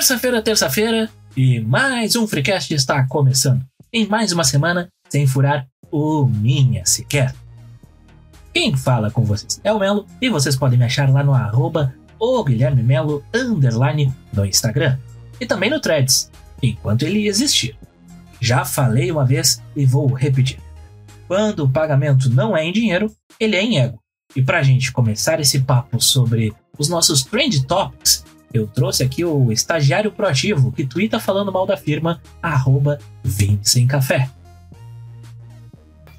Terça-feira, terça-feira, e mais um Freecast está começando. Em mais uma semana, sem furar o minha sequer. Quem fala com vocês é o Melo, e vocês podem me achar lá no arroba o Guilherme Melo underline no Instagram. E também no Threads, enquanto ele existir. Já falei uma vez e vou repetir. Quando o pagamento não é em dinheiro, ele é em ego. E pra gente começar esse papo sobre os nossos Trend Topics, eu trouxe aqui o estagiário proativo que twitta falando mal da firma, arroba Café.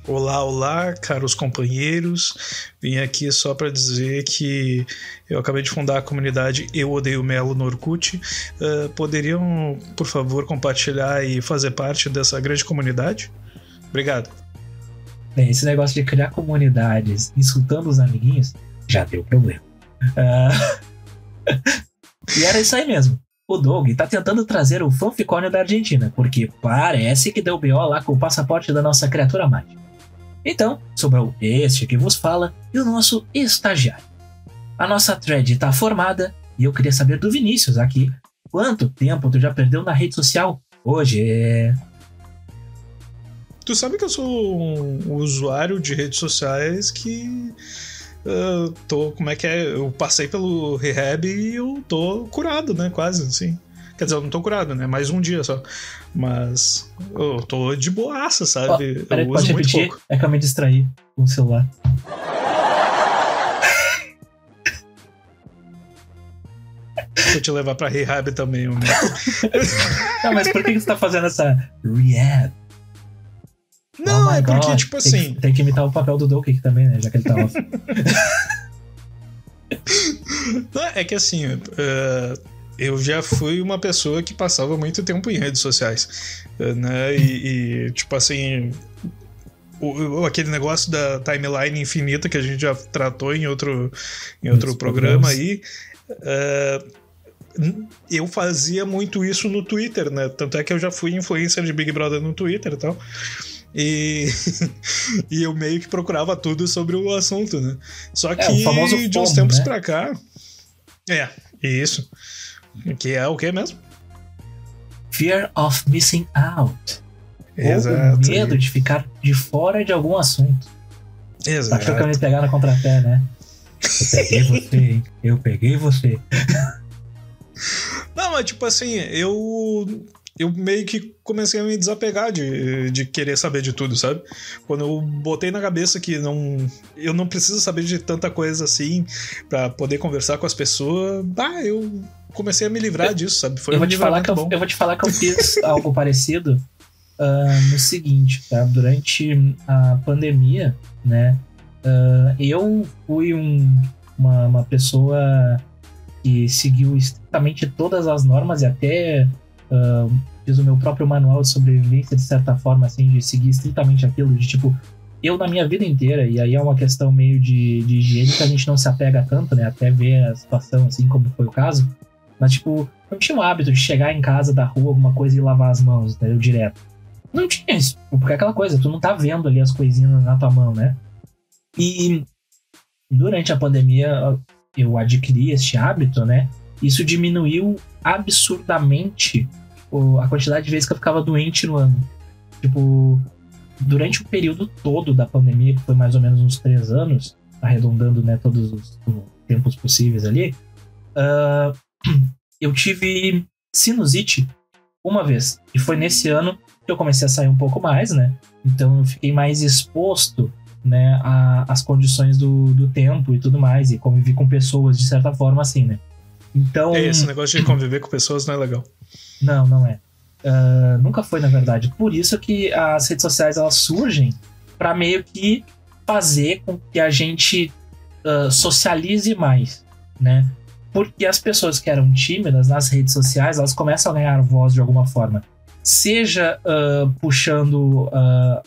Olá, olá, caros companheiros. Vim aqui só para dizer que eu acabei de fundar a comunidade Eu Odeio Melo no Orkut. Uh, poderiam, por favor, compartilhar e fazer parte dessa grande comunidade? Obrigado. Bem, esse negócio de criar comunidades insultando os amiguinhos já deu problema. Uh... e era isso aí mesmo. O Doug tá tentando trazer o fanficônio da Argentina, porque parece que deu BO lá com o passaporte da nossa criatura mágica. Então, sobrou este que vos fala e o nosso estagiário. A nossa thread tá formada e eu queria saber do Vinícius aqui. Quanto tempo tu já perdeu na rede social? Hoje Tu sabe que eu sou um usuário de redes sociais que. Uh, tô, como é que é? Eu passei pelo rehab e eu tô curado, né? Quase, assim. Quer dizer, eu não tô curado, né? Mais um dia só. Mas eu tô de boaça, sabe? Oh, peraí, eu uso muito repetir? pouco. É que eu me distraí com o celular. Vou te levar pra rehab também, homem. não, mas por que você tá fazendo essa rehab? Não, oh é porque, God. tipo assim. Tem que, tem que, imitar o papel do Donkey também, né? Já que ele tá off. Não, é que assim, uh, eu já fui uma pessoa que passava muito tempo em redes sociais, uh, né? E, e, tipo assim. O, aquele negócio da timeline infinita que a gente já tratou em outro, em outro programa aí. Uh, eu fazia muito isso no Twitter, né? Tanto é que eu já fui influencer de Big Brother no Twitter e tal. E, e eu meio que procurava tudo sobre o assunto, né? Só é, que de uns tempos né? pra cá. É, isso. Que é o que mesmo? Fear of missing out. Exato. Ou o medo de ficar de fora de algum assunto. Exato. Achou que eu me pegar na contrapé, né? Eu peguei você, hein? Eu peguei você. Não, mas tipo assim, eu eu meio que comecei a me desapegar de, de querer saber de tudo, sabe? Quando eu botei na cabeça que não eu não preciso saber de tanta coisa assim para poder conversar com as pessoas, bah, eu comecei a me livrar eu, disso, sabe? Foi eu, vou te falar que eu, eu, vou te falar que eu fiz algo parecido uh, no seguinte, tá? Durante a pandemia, né? Uh, eu fui um, uma, uma pessoa que seguiu estritamente todas as normas e até uh, fiz o meu próprio manual de sobrevivência, de certa forma, assim, de seguir estritamente aquilo, de tipo, eu na minha vida inteira, e aí é uma questão meio de, de higiene que a gente não se apega tanto, né, até ver a situação, assim, como foi o caso, mas, tipo, eu tinha o hábito de chegar em casa da rua, alguma coisa e lavar as mãos, entendeu, direto. Não tinha isso, porque é aquela coisa, tu não tá vendo ali as coisinhas na tua mão, né? E durante a pandemia eu adquiri este hábito, né? Isso diminuiu absurdamente a quantidade de vezes que eu ficava doente no ano. Tipo, durante o período todo da pandemia, que foi mais ou menos uns três anos, arredondando né, todos os, tempos possíveis ali, uh, eu tive sinusite uma vez. E foi nesse ano que eu comecei a sair um pouco mais, né? Então eu fiquei mais exposto né, às condições do, do tempo e tudo mais, e convivi com pessoas de certa forma assim, né? Então. É, esse negócio de conviver com pessoas não é legal. Não, não é. Uh, nunca foi, na verdade. Por isso que as redes sociais elas surgem para meio que fazer com que a gente uh, socialize mais, né? Porque as pessoas que eram tímidas nas redes sociais, elas começam a ganhar voz de alguma forma. Seja uh, puxando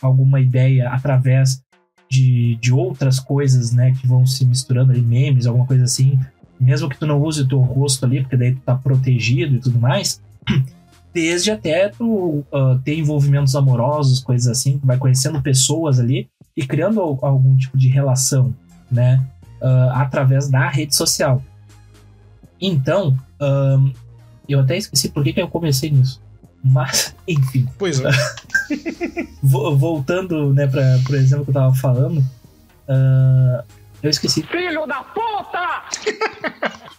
alguma ideia através de, de outras coisas, né? Que vão se misturando ali, memes, alguma coisa assim. Mesmo que tu não use o teu rosto ali, porque daí tu tá protegido e tudo mais desde até tu uh, ter envolvimentos amorosos, coisas assim, tu vai conhecendo pessoas ali e criando algum tipo de relação, né, uh, através da rede social. Então, eu até esqueci por que, que eu comecei nisso. Mas, enfim. Pois é. Voltando, né, pra, por exemplo que eu tava falando. Uh, eu esqueci. Filho da puta!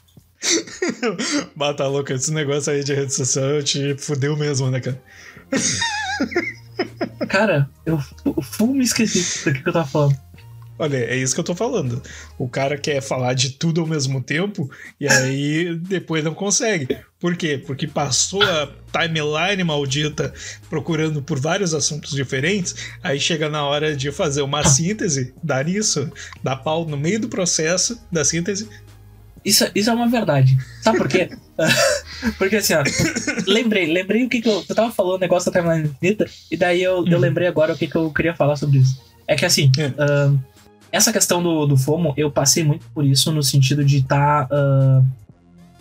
Bata louca, esse negócio aí de rede social te fudeu mesmo, né, cara? Cara, eu, eu full me esqueci do que, eu tava falando. Olha, é isso que eu tô falando. O cara quer falar de tudo ao mesmo tempo e aí depois não consegue. Por quê? Porque passou a timeline maldita procurando por vários assuntos diferentes, aí chega na hora de fazer uma síntese, dar isso, dar pau no meio do processo da síntese. Isso, isso é uma verdade. Sabe por quê? Porque assim, ó, lembrei, lembrei o que, que eu, eu tava falando, o negócio da timeline infinita, e daí eu, uhum. eu lembrei agora o que, que eu queria falar sobre isso. É que assim, é. Uh, essa questão do, do FOMO, eu passei muito por isso no sentido de estar tá, uh,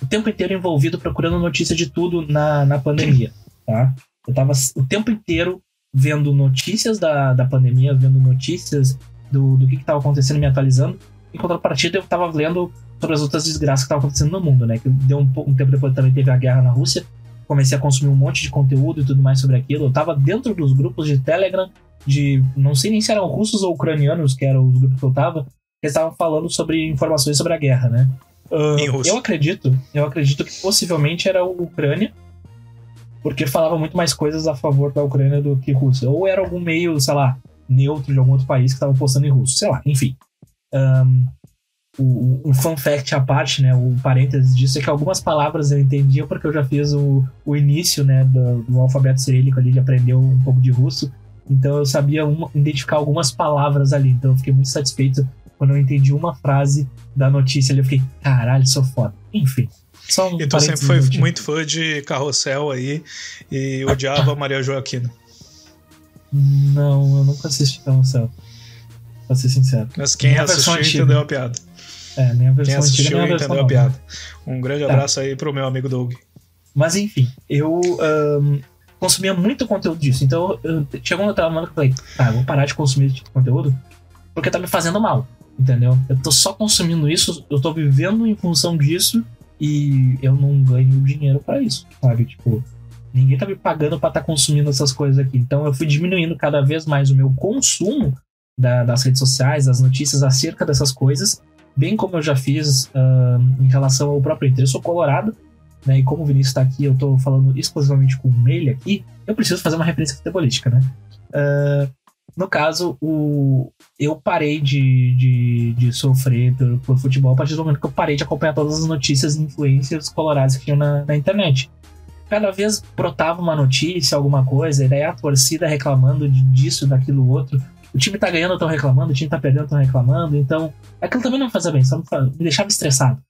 o tempo inteiro envolvido procurando notícia de tudo na, na pandemia, tá? Eu tava o tempo inteiro vendo notícias da, da pandemia, vendo notícias do, do que estava acontecendo, me atualizando. Em contrapartida, eu estava lendo sobre as outras desgraças que estavam acontecendo no mundo, né? Que deu um, um, tempo depois também teve a guerra na Rússia. Comecei a consumir um monte de conteúdo e tudo mais sobre aquilo. Eu estava dentro dos grupos de Telegram de. Não sei nem se eram russos ou ucranianos, que eram os grupos que eu tava, que estavam falando sobre informações sobre a guerra, né? Uh, eu acredito, eu acredito que possivelmente era a Ucrânia, porque falava muito mais coisas a favor da Ucrânia do que Rússia. Ou era algum meio, sei lá, neutro de algum outro país que estava postando em russo, sei lá, enfim. Um, um fun fact à parte, né, o parênteses disso é que algumas palavras eu entendia porque eu já fiz o, o início, né, do, do alfabeto cirílico ali, de aprender um pouco de russo, então eu sabia uma, identificar algumas palavras ali. Então eu fiquei muito satisfeito quando eu entendi uma frase da notícia ali. Eu fiquei, caralho, sou foda. Enfim. Só um e tu sempre foi muito fã de carrossel aí e odiava Maria Joaquina. Não, eu nunca assisti carrossel. Pra ser sincero. Mas quem assistiu entendeu a piada. É, nem a versão quem assistiu antiga, entendeu a piada. Um grande tá. abraço aí pro meu amigo Doug. Mas enfim, eu um, consumia muito conteúdo disso. Então, eu, chegou um momento que eu falei, tá, vou parar de consumir esse tipo de conteúdo porque tá me fazendo mal, entendeu? Eu tô só consumindo isso, eu tô vivendo em função disso e eu não ganho dinheiro para isso, sabe? Tipo, ninguém tá me pagando para estar tá consumindo essas coisas aqui. Então, eu fui diminuindo cada vez mais o meu consumo da, das redes sociais, das notícias acerca dessas coisas, bem como eu já fiz uh, em relação ao próprio Inter. Eu sou colorado, né? E como o Vinícius está aqui, eu estou falando exclusivamente com ele aqui, eu preciso fazer uma referência futebolística, né? Uh, no caso, o, eu parei de, de, de sofrer por, por, futebol a partir do momento que eu parei de acompanhar todas as notícias e influências coloradas que tinham na, na internet. Cada vez brotava uma notícia, alguma coisa, e daí a torcida reclamando de, disso, daquilo, outro. O time tá ganhando, estão reclamando, o time tá perdendo, estão reclamando. Então, aquilo também não me fazia bem, só me, me deixava estressado.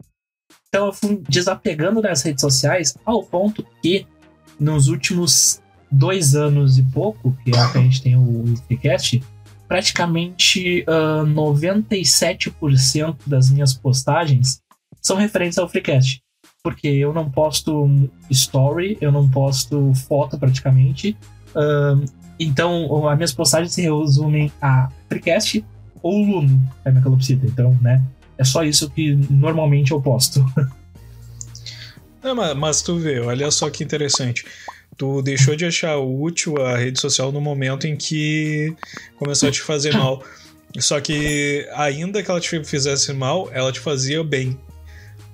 Então eu fui desapegando das redes sociais ao ponto que nos últimos dois anos e pouco, que é que a gente tem o Freecast, praticamente uh, 97% das minhas postagens são referentes ao Freecast. Porque eu não posto story, eu não posto foto praticamente. Uh, então, as minhas postagens se resumem a Freecast ou Luno, é minha calopsita. Então, né, é só isso que normalmente eu posto. Não, mas, mas tu vê, olha só que interessante. Tu deixou de achar útil a rede social no momento em que começou a te fazer mal. Só que ainda que ela te fizesse mal, ela te fazia bem.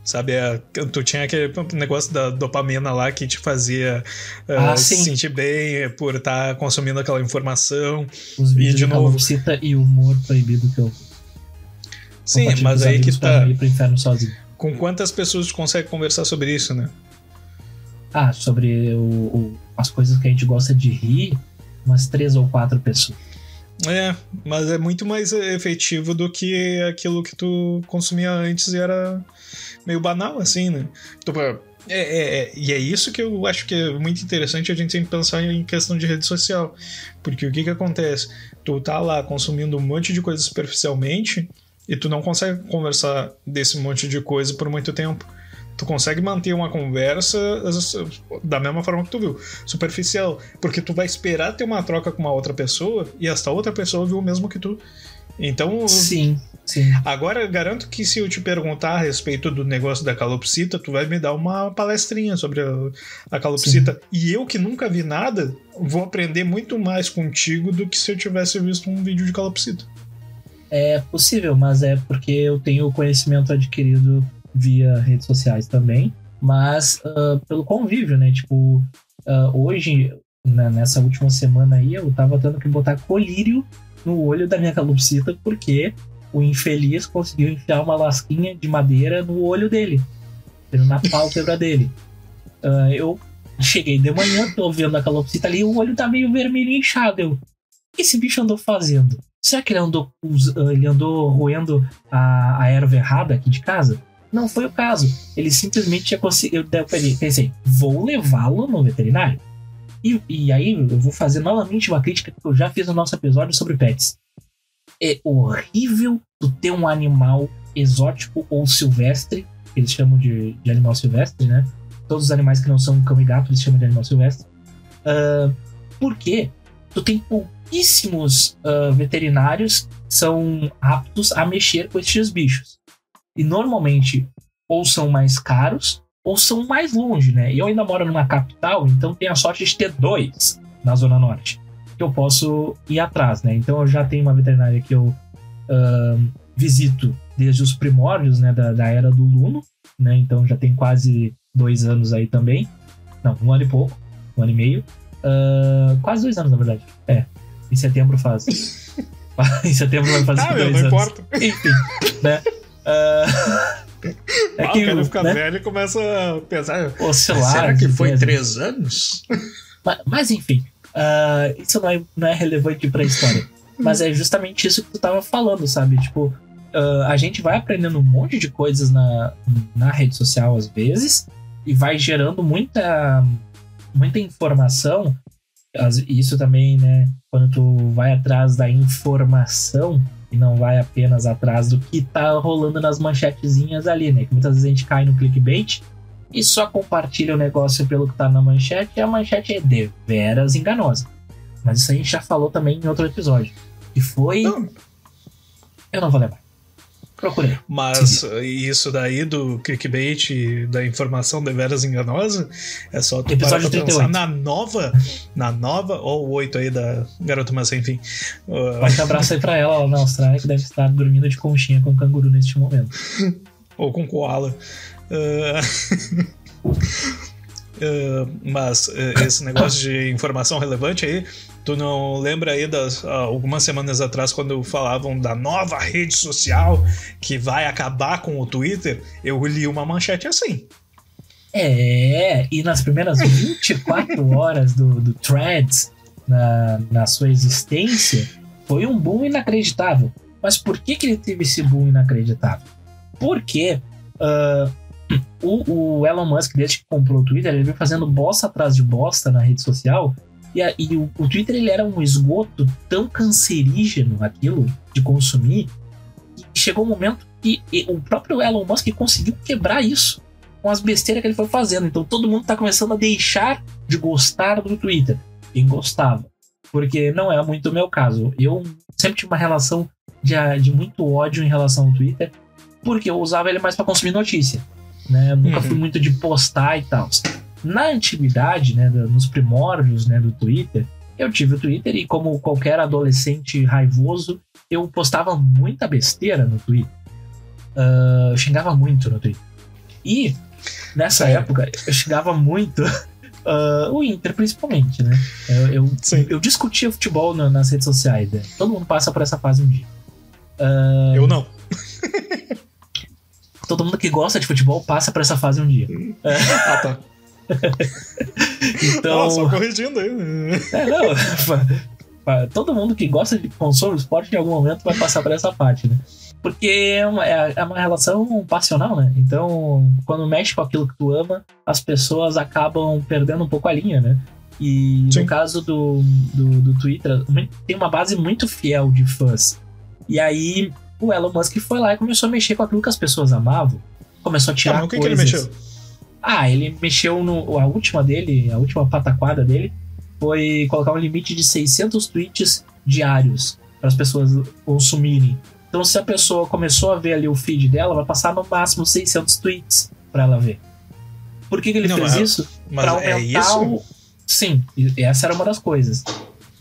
Sabe, é, tu tinha aquele negócio da dopamina lá que te fazia uh, ah, se sentir bem por estar tá consumindo aquela informação. Os vídeos e de, novo cita e humor proibido que eu Sim, mas aí que tá. Com quantas pessoas tu consegue conversar sobre isso, né? Ah, sobre o, o, as coisas que a gente gosta de rir, umas três ou quatro pessoas. É, mas é muito mais efetivo do que aquilo que tu consumia antes e era meio banal, assim, né? É, é, é, e é isso que eu acho que é muito interessante a gente sempre pensar em questão de rede social. Porque o que que acontece? Tu tá lá consumindo um monte de coisa superficialmente e tu não consegue conversar desse monte de coisa por muito tempo. Tu consegue manter uma conversa da mesma forma que tu viu, superficial, porque tu vai esperar ter uma troca com uma outra pessoa e esta outra pessoa viu o mesmo que tu. Então. Sim. Sim. Agora, garanto que se eu te perguntar a respeito do negócio da calopsita, tu vai me dar uma palestrinha sobre a, calopsita. Sim. E eu que nunca vi nada, vou aprender muito mais contigo do que se eu tivesse visto um vídeo de calopsita. É possível, mas é porque eu tenho conhecimento adquirido via redes sociais também, mas uh, pelo convívio, né? Tipo, uh, hoje, na, nessa última semana aí, eu tava tendo que botar colírio no olho da minha calopsita porque o infeliz conseguiu enfiar uma lasquinha de madeira no olho dele, na pálpebra dele. Uh, eu cheguei de manhã, tô vendo a calopsita ali, o olho tá meio vermelho inchado. Eu, o que esse bicho andou fazendo? Será que ele andou, ele andou roendo a, a erva errada aqui de casa? Não foi o caso. Ele simplesmente tinha conseguido. Eu pensei, vou levá-lo no veterinário. E, e aí eu vou fazer novamente uma crítica que eu já fiz no nosso episódio sobre pets é horrível tu ter um animal exótico ou silvestre, que eles chamam de, de animal silvestre, né? Todos os animais que não são cão e gato eles chamam de animal silvestre. Uh, porque tu tem pouquíssimos uh, veterinários que são aptos a mexer com esses bichos. E normalmente ou são mais caros ou são mais longe, né? Eu ainda moro numa capital, então tenho a sorte de ter dois na Zona Norte que eu posso ir atrás, né? Então eu já tenho uma veterinária que eu uh, visito desde os primórdios, né, da, da, era do Luno, né? Então já tem quase dois anos aí também. Não, um ano e pouco, um ano e meio. Uh, quase dois anos, na verdade. É, em setembro faz. em setembro vai fazer ah, dois não anos. Importa. Enfim, né? Uh, é ah, que, o cara fica né? velho e começa a pensar. Oscilar, será que foi três anos? Mas, mas enfim, Uh, isso não é, não é relevante pra história. Mas é justamente isso que tu tava falando, sabe? Tipo, uh, a gente vai aprendendo um monte de coisas na, na rede social às vezes e vai gerando muita, muita informação. Isso também, né? Quando tu vai atrás da informação e não vai apenas atrás do que tá rolando nas manchetezinhas ali, né? Que muitas vezes a gente cai no clickbait e só compartilha o negócio pelo que tá na manchete, e a manchete é deveras enganosa. Mas isso a gente já falou também em outro episódio. E foi. Não. Eu não vou lembrar. Procurei. Mas isso daí do clickbait, da informação deveras enganosa, é só tu Episódio parar pra 38. pensar na nova, na nova, ou o 8 aí da Garota Massa, enfim. Um abraço aí pra ela lá na Austrália, que deve estar dormindo de conchinha com canguru neste momento. ou com koala. Uh, uh, mas uh, esse negócio de informação relevante aí, tu não lembra aí das algumas semanas atrás quando falavam da nova rede social que vai acabar com o Twitter? Eu li uma manchete assim. É, e nas primeiras 24 horas do, do Threads, na, na sua existência, foi um boom inacreditável. Mas por que, que ele teve esse boom inacreditável? Porque uh, o, o, Elon Musk, desde que comprou o Twitter, ele veio fazendo bosta atrás de bosta na rede social. E, a, e o, o, Twitter ele era um esgoto tão cancerígeno aquilo de consumir que chegou um momento que o próprio Elon Musk conseguiu quebrar isso com as besteiras que ele foi fazendo. Então todo mundo está começando a deixar de gostar do Twitter. Quem gostava. Porque não é muito o meu caso. Eu sempre tive uma relação de, de muito ódio em relação ao Twitter, porque eu usava ele mais para consumir notícia né? Eu nunca uhum. fui muito de postar e tal. Na antiguidade, né, nos primórdios, né, do Twitter, eu tive o Twitter e como qualquer adolescente raivoso, eu postava muita besteira no Twitter. Uh, eu xingava muito no Twitter. E nessa Sim. época eu xingava muito uh, o Inter, principalmente, né? Eu, eu, eu discutia futebol no, nas redes sociais. Né? Todo mundo passa por essa fase um dia. Uh, eu não. todo mundo que gosta de futebol passa por essa fase um dia. É. Ah, tá. então. Oh, só corrigindo aí. É, não. todo mundo que gosta de consome esporte em algum momento vai passar por essa parte, né? Porque é uma, é, é uma relação passional, né? Então, quando mexe com aquilo que tu ama, as pessoas acabam perdendo um pouco a linha, né? E Sim. no caso do, do, do Twitter, tem uma base muito fiel de fãs. E aí, o Elon Musk foi lá e começou a mexer com aquilo que as pessoas amavam. Começou a tirar ah, coisas. que ele mexeu? Ah, ele mexeu no. A última dele, a última pataquada dele, foi colocar um limite de 600 tweets diários para as pessoas consumirem. Então, se a pessoa começou a ver ali o feed dela, vai passar no máximo 600 tweets para ela ver. Por que, que ele Não, fez mas- isso? Mas Pra é aumentar isso? o. Sim, essa era uma das coisas.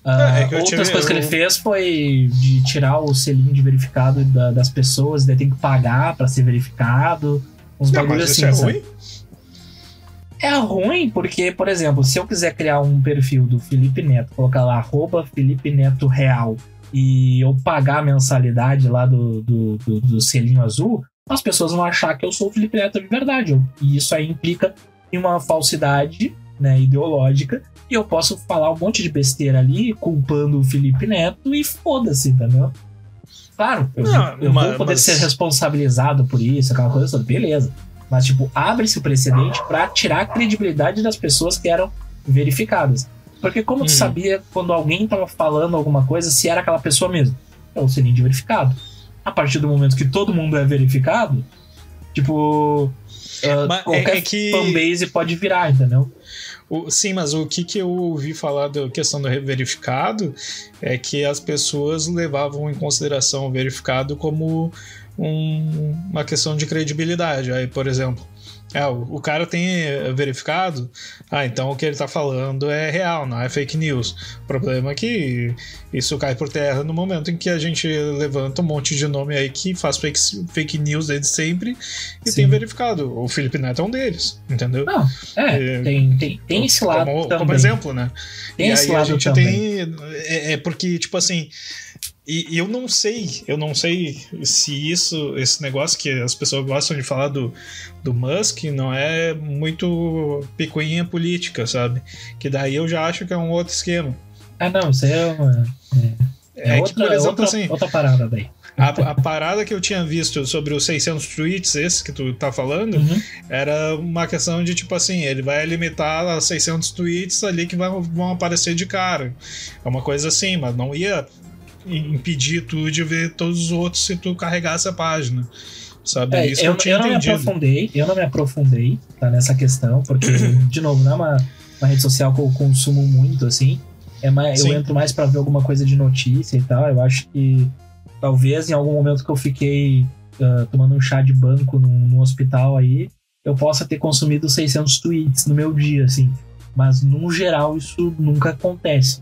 Ah, É, é outras tive- coisas que ele fez foi de tirar o selinho de verificado da- das pessoas, daí tem que pagar pra ser verificado. Uns Não, bagulho mas assim. isso é sabe? É ruim porque, por exemplo, se eu quiser criar um perfil do Felipe Neto, colocar lá arroba Felipe Neto Real e eu pagar a mensalidade lá do, do, do, do selinho azul, as pessoas vão achar que eu sou o Felipe Neto de verdade. E isso aí implica em uma falsidade né, ideológica. E eu posso falar um monte de besteira ali, culpando o Felipe Neto e foda-se, entendeu? Claro, eu, Não, eu mas- vou poder mas- ser responsabilizado por isso, aquela coisa toda, beleza. Mas, tipo, abre-se o precedente pra tirar a credibilidade das pessoas que eram verificadas. Porque como tu Uhum. sabia quando alguém tava falando alguma coisa se era aquela pessoa mesmo? É o de verificado. A partir do momento que todo mundo é verificado, tipo. Mas é- qualquer é que- fanbase pode virar, entendeu? O- sim, mas o que, que eu ouvi falar da questão do verificado é que as pessoas levavam em consideração o verificado como um- uma questão de credibilidade. Aí, por exemplo, ah, o, o cara tem eh, verificado, ah, então o que ele tá falando é real, não é fake news. O problema é que isso cai por terra no momento em que a gente levanta um monte de nome aí que faz fake, fake news desde sempre e Sim. tem verificado. O Felipe Neto é um deles, entendeu? Não, é, É, tem, tem, tem esse lado como, também. como exemplo, né? Tem e esse aí a lado gente também. tem. É, é porque, tipo assim. E, eu não sei, eu não sei se isso, esse negócio que as pessoas gostam de falar do, do Musk não é muito picuinha política, sabe? Que daí eu já acho que é um outro esquema. Ah, não, isso aí é uma. É, É, que, outra, por exemplo, outra, assim, outra parada daí. a, a parada que eu tinha visto sobre os 600 tweets, esse que tu tá falando, Uhum. era uma questão de tipo assim, ele vai limitar a 600 tweets ali que vai- vão aparecer de cara. É uma coisa assim, mas não ia impedir tu de ver todos os outros se tu carregasse a página. Sabe? É, Isso eu, eu tinha eu não me entendido. aprofundei, eu não me aprofundei tá, nessa questão, porque, de novo, não é uma, uma rede social que eu consumo muito, assim. É mais, eu entro mais pra ver alguma coisa de notícia e tal. Eu acho que talvez em algum momento que eu fiquei ah, tomando um chá de banco num, num hospital aí, eu possa ter consumido 600 tweets no meu dia, assim. Mas, no geral, isso nunca acontece.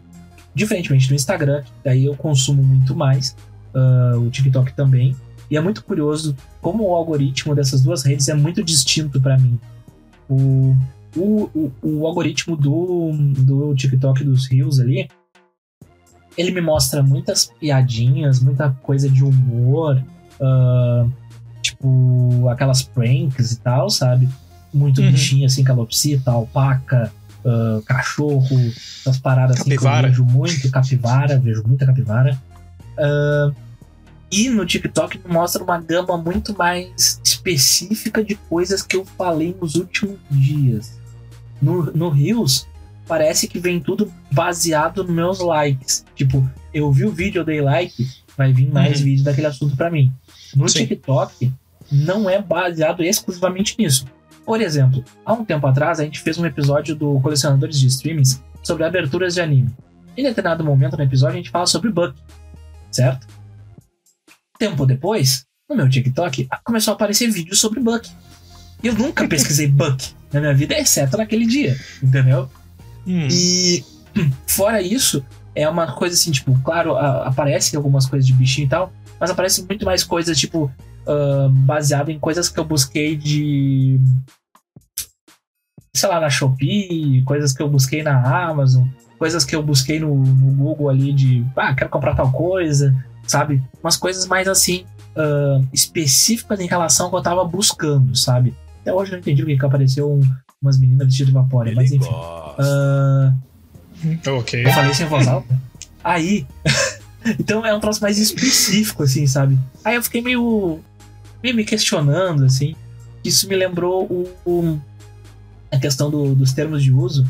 Diferentemente do Instagram, que daí eu consumo muito mais, ah, o TikTok também. E é muito curioso como o algoritmo dessas duas redes é muito distinto para mim. O, o, o, o algoritmo do, do TikTok dos Reels ali, ele me mostra muitas piadinhas, muita coisa de humor, ah, tipo aquelas pranks e tal, sabe? Muito Uhum. bichinho assim, calopsita, alpaca, ah, cachorro, essas paradas assim que eu Capivara. vejo muito, capivara, vejo muita capivara. Ah, e no TikTok mostra uma gama muito mais específica de coisas que eu falei nos últimos dias. No, no Reels, parece que vem tudo baseado nos meus likes. Tipo, eu vi o vídeo, eu dei like, vai vir mais Uhum. vídeo daquele assunto pra mim. No Sim. TikTok, não é baseado exclusivamente nisso. Por exemplo, há um tempo atrás a gente fez um episódio do Colecionadores de Streamings sobre aberturas de anime. Em determinado momento no episódio a gente fala sobre Buck, certo? Tempo depois, no meu TikTok, começou a aparecer vídeos sobre Buck. E eu nunca pesquisei Buck na minha vida, exceto naquele dia, entendeu? Hum, E fora isso, é uma coisa assim, tipo, claro, a- aparecem algumas coisas de bichinho e tal, mas aparecem muito mais coisas, tipo, ah, baseado em coisas que eu busquei de. Sei lá, na Shopee, coisas que eu busquei na Amazon, coisas que eu busquei no, no Google ali de, ah, quero comprar tal coisa, sabe? Umas coisas mais assim, ah, específicas em relação ao que eu tava buscando, sabe? Até hoje eu não entendi o que que apareceu um- umas meninas vestidas de vapor, mas enfim. Ah, ok. eu falei sem voz alta. Aí. então é um troço mais específico, assim, sabe? Aí eu fiquei meio. Meio me questionando, assim. Isso me lembrou o, o- a questão do- dos termos de uso,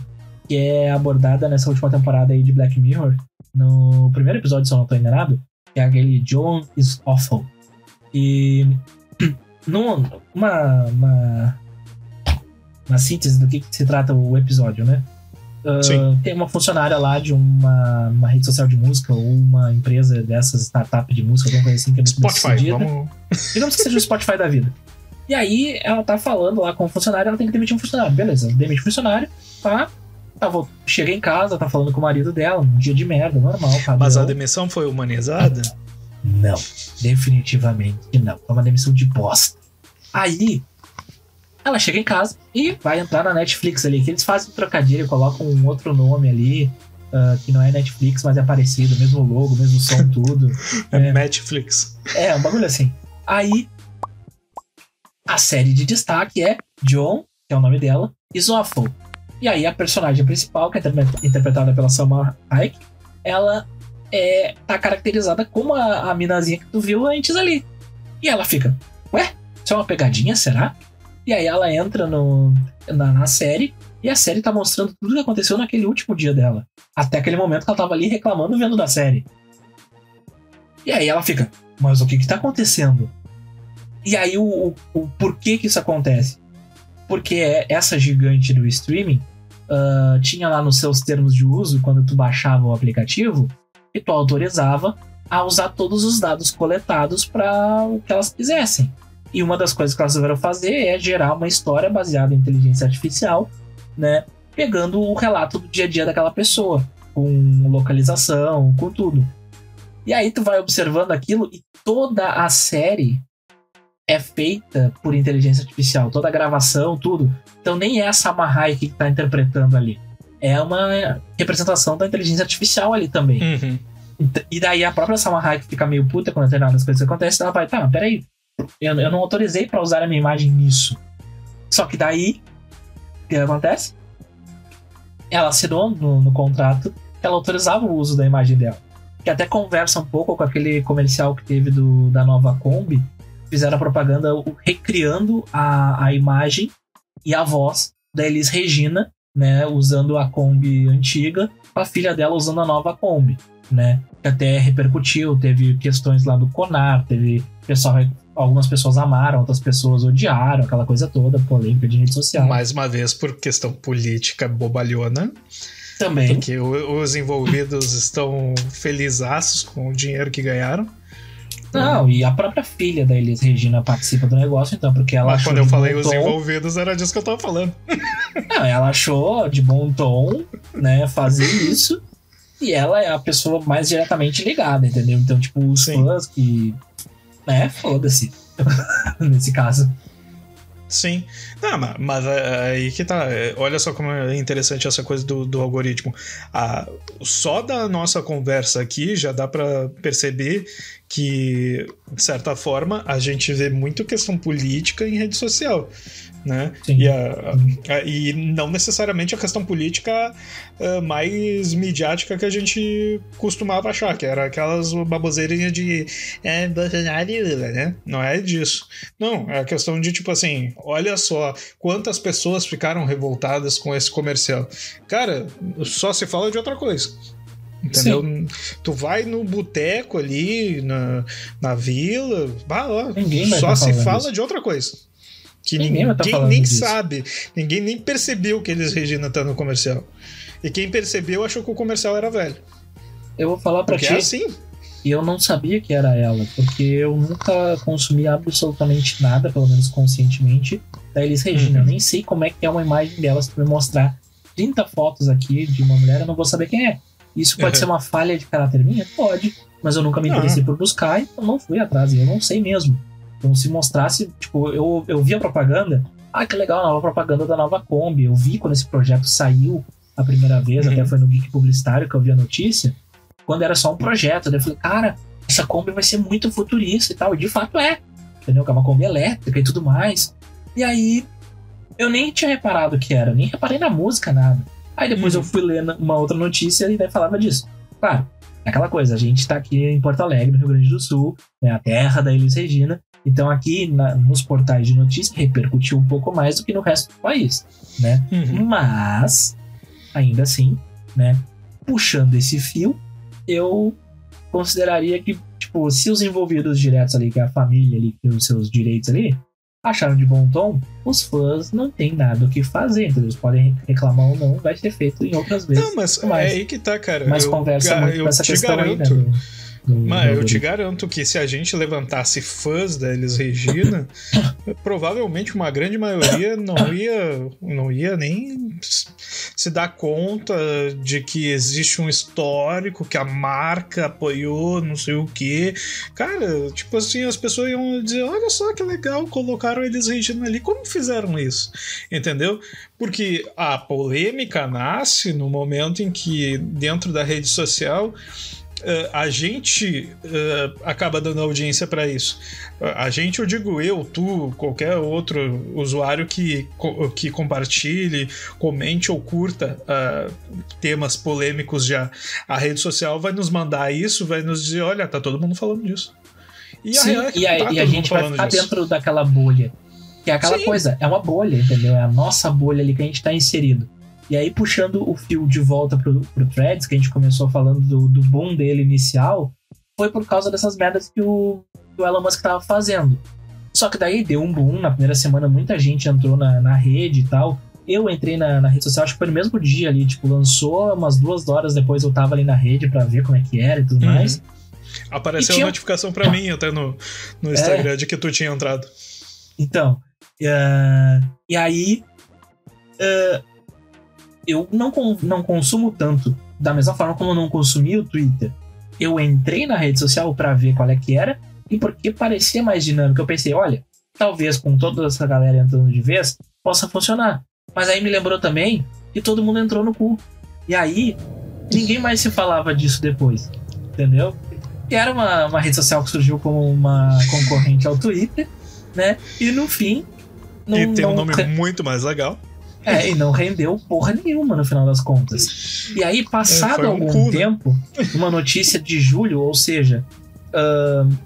que é abordada nessa última temporada aí de Black Mirror. No primeiro episódio, se eu não tô enganado, que é aquele John is awful. E. Num, uma, uma. Uma síntese do que, que se trata o episódio, né? Uh, tem uma funcionária lá de uma, uma, rede social de música ou uma empresa dessas startup de música, alguma coisa assim que é muito Spotify, vamos... Digamos que seja o Spotify da vida. E aí ela tá falando lá com o funcionário, ela tem que demitir um funcionário. Beleza, demite o funcionário, tá? tá chega em casa, tá falando com o marido dela, um dia de merda, normal. Padrão. Mas a demissão foi humanizada? Não, definitivamente não. Foi uma demissão de bosta. Aí, ela chega em casa e vai entrar na Netflix ali, que eles fazem um trocadilho, colocam um outro nome ali, uh, que não é Netflix, mas é parecido, mesmo logo, mesmo som, tudo. é, é Netflix. É, um bagulho assim. Aí, a série de destaque é John, que é o nome dela, e Zoffel. E aí a personagem principal, que é interpretada pela Salma Hayek, ela é, tá caracterizada como a, a minazinha que tu viu antes ali. E ela fica, ué, isso é uma pegadinha, será? E aí ela entra no, na, na série e a série tá mostrando tudo que aconteceu naquele último dia dela. Até aquele momento que ela tava ali reclamando vendo da série. E aí ela fica, mas o que que tá acontecendo? E aí o, o, o porquê que isso acontece? Porque essa gigante do streaming uh, tinha lá nos seus termos de uso, quando tu baixava o aplicativo, e tu autorizava a usar todos os dados coletados para o que elas quisessem. E uma das coisas que elas resolveram fazer é gerar uma história baseada em inteligência artificial, né? Pegando o relato do dia a dia daquela pessoa, com localização, com tudo. E aí tu vai observando aquilo e toda a série é feita por inteligência artificial, toda a gravação, tudo. Então nem é a Salma Hayek que está interpretando ali. É uma representação da inteligência artificial ali também. Uhum. E daí a própria Salma Hayek fica meio puta quando determinadas coisas acontecem. Ela vai, tá, peraí. Eu, eu não autorizei para usar a minha imagem nisso. Só que daí, o que acontece? Ela assinou no, no contrato que ela autorizava o uso da imagem dela. Que até conversa um pouco com aquele comercial que teve do, da nova Kombi, fizeram a propaganda recriando a, a imagem e a voz da Elis Regina, né, usando a Kombi antiga, a filha dela usando a nova Kombi, né, que até repercutiu, teve questões lá do Conar, teve pessoal, algumas pessoas amaram, outras pessoas odiaram, aquela coisa toda, polêmica de rede social. Mais uma vez por questão política bobalhona. Também. Porque os envolvidos estão felizaços com o dinheiro que ganharam. Não, e a própria filha da Elis Regina participa do negócio, então, porque ela Mas quando eu falei os tom... envolvidos, era disso que eu tava falando. Não, ela achou de bom tom, né, fazer isso. E ela é a pessoa mais diretamente ligada, entendeu? Então, tipo, os Sim. fãs que. Né, foda-se. Nesse caso. Sim. Não, mas, mas é, aí que tá. É, olha só como é interessante essa coisa do, do algoritmo. A, só da nossa conversa aqui já dá para perceber que, de certa forma, a gente vê muito questão política em rede social né? E, a, a, e não necessariamente a questão política uh, mais midiática que a gente costumava achar, que era aquelas baboseirinhas de é, Bolsonaro e Lula, né? Não é disso. Não, é a questão de tipo assim, olha só quantas pessoas ficaram revoltadas com esse comercial. Cara, só se fala de outra coisa. Entendeu? Sim. Tu vai no boteco ali, na, na vila, bah, ó, só se fala de outra coisa que ninguém, ninguém nem disso. sabe, ninguém nem percebeu que eles Regina tá no comercial. E quem percebeu achou que o comercial era velho. Eu vou falar para ti. É assim. E eu não sabia que era ela, porque eu nunca consumi absolutamente nada, pelo menos conscientemente, da Elis Regina. Uhum. Eu nem sei como é que é uma imagem dela. Se tu me mostrar 30 fotos aqui de uma mulher, eu não vou saber quem é. Isso pode uhum. ser uma falha de caráter minha? Pode. Mas eu nunca me interessei uhum. por buscar, então não fui atrás. E eu não sei mesmo. Então, se mostrasse, tipo, eu, eu vi a propaganda, ah, que legal, a nova propaganda da nova Kombi. Eu vi quando esse projeto saiu a primeira vez, uhum. até foi no Geek Publicitário que eu vi a notícia, quando era só um projeto. Daí eu falei, cara, essa Kombi vai ser muito futurista e tal. E de fato é, entendeu? Que é uma Kombi elétrica e tudo mais. E aí, eu nem tinha reparado que era, nem reparei na música, nada. Aí depois uhum. eu fui ler uma outra notícia e daí falava disso. Claro, é aquela coisa, a gente tá aqui em Porto Alegre, no Rio Grande do Sul, né, a terra da Elis Regina, então aqui na, nos portais de notícias repercutiu um pouco mais do que no resto do país, né? Uhum. Mas ainda assim, né? Puxando esse fio, eu consideraria que tipo se os envolvidos diretos ali, que é a família ali, que tem os seus direitos ali, acharam de bom tom, os fãs não tem nada o que fazer, então eles podem reclamar ou não, vai ser feito em outras vezes. Não, mas é aí que tá, cara. Mas eu, conversa muito com essa questão garanto. aí, né? Mas eu te garanto que se a gente levantasse fãs da Elis Regina, provavelmente uma grande maioria não ia, não ia nem se dar conta de que existe um histórico, que a marca apoiou, não sei o que. Cara, tipo assim, as pessoas iam dizer: olha só que legal, colocaram Elis Regina ali. Como fizeram isso? Entendeu? Porque a polêmica nasce no momento em que, dentro da rede social, Uh, a gente uh, acaba dando audiência para isso. Uh, a gente, eu digo eu, tu, qualquer outro usuário que, que compartilhe, comente ou curta temas polêmicos já, a rede social vai nos mandar isso, vai nos dizer: olha, tá todo mundo falando disso. E Sim, a, é e a, tá e a gente vai ficar disso. dentro daquela bolha. Que é aquela Sim. coisa, é uma bolha, entendeu? É a nossa bolha ali que a gente tá inserido. E aí, puxando o fio de volta pro, pro Threads, que a gente começou falando do, do boom dele inicial, foi por causa dessas merdas que o, que o Elon Musk tava fazendo. Só que daí deu um boom, na primeira semana muita gente entrou na, na rede e tal. Eu entrei na, na rede social, acho que foi no mesmo dia ali, tipo, lançou umas duas horas depois eu tava ali na rede para ver como é que era e tudo uhum. mais. Apareceu tinha... notificação para mim até no, no Instagram é... de que tu tinha entrado. Então, uh, e aí uh, eu não, não consumo tanto. Da mesma forma como eu não consumi o Twitter. Eu entrei na rede social para ver qual é que era e porque parecia mais dinâmico. Eu pensei, olha, talvez com toda essa galera entrando de vez possa funcionar. Mas aí me lembrou também que todo mundo entrou no cu. E aí ninguém mais se falava disso depois. Entendeu? E era uma, uma rede social que surgiu como uma concorrente ao Twitter, né? E no fim. Não, e tem um nome muito mais legal. É, e não rendeu porra nenhuma no final das contas. E aí, passado é, um algum cu, né? tempo, né? uma notícia de julho, ou seja, uh,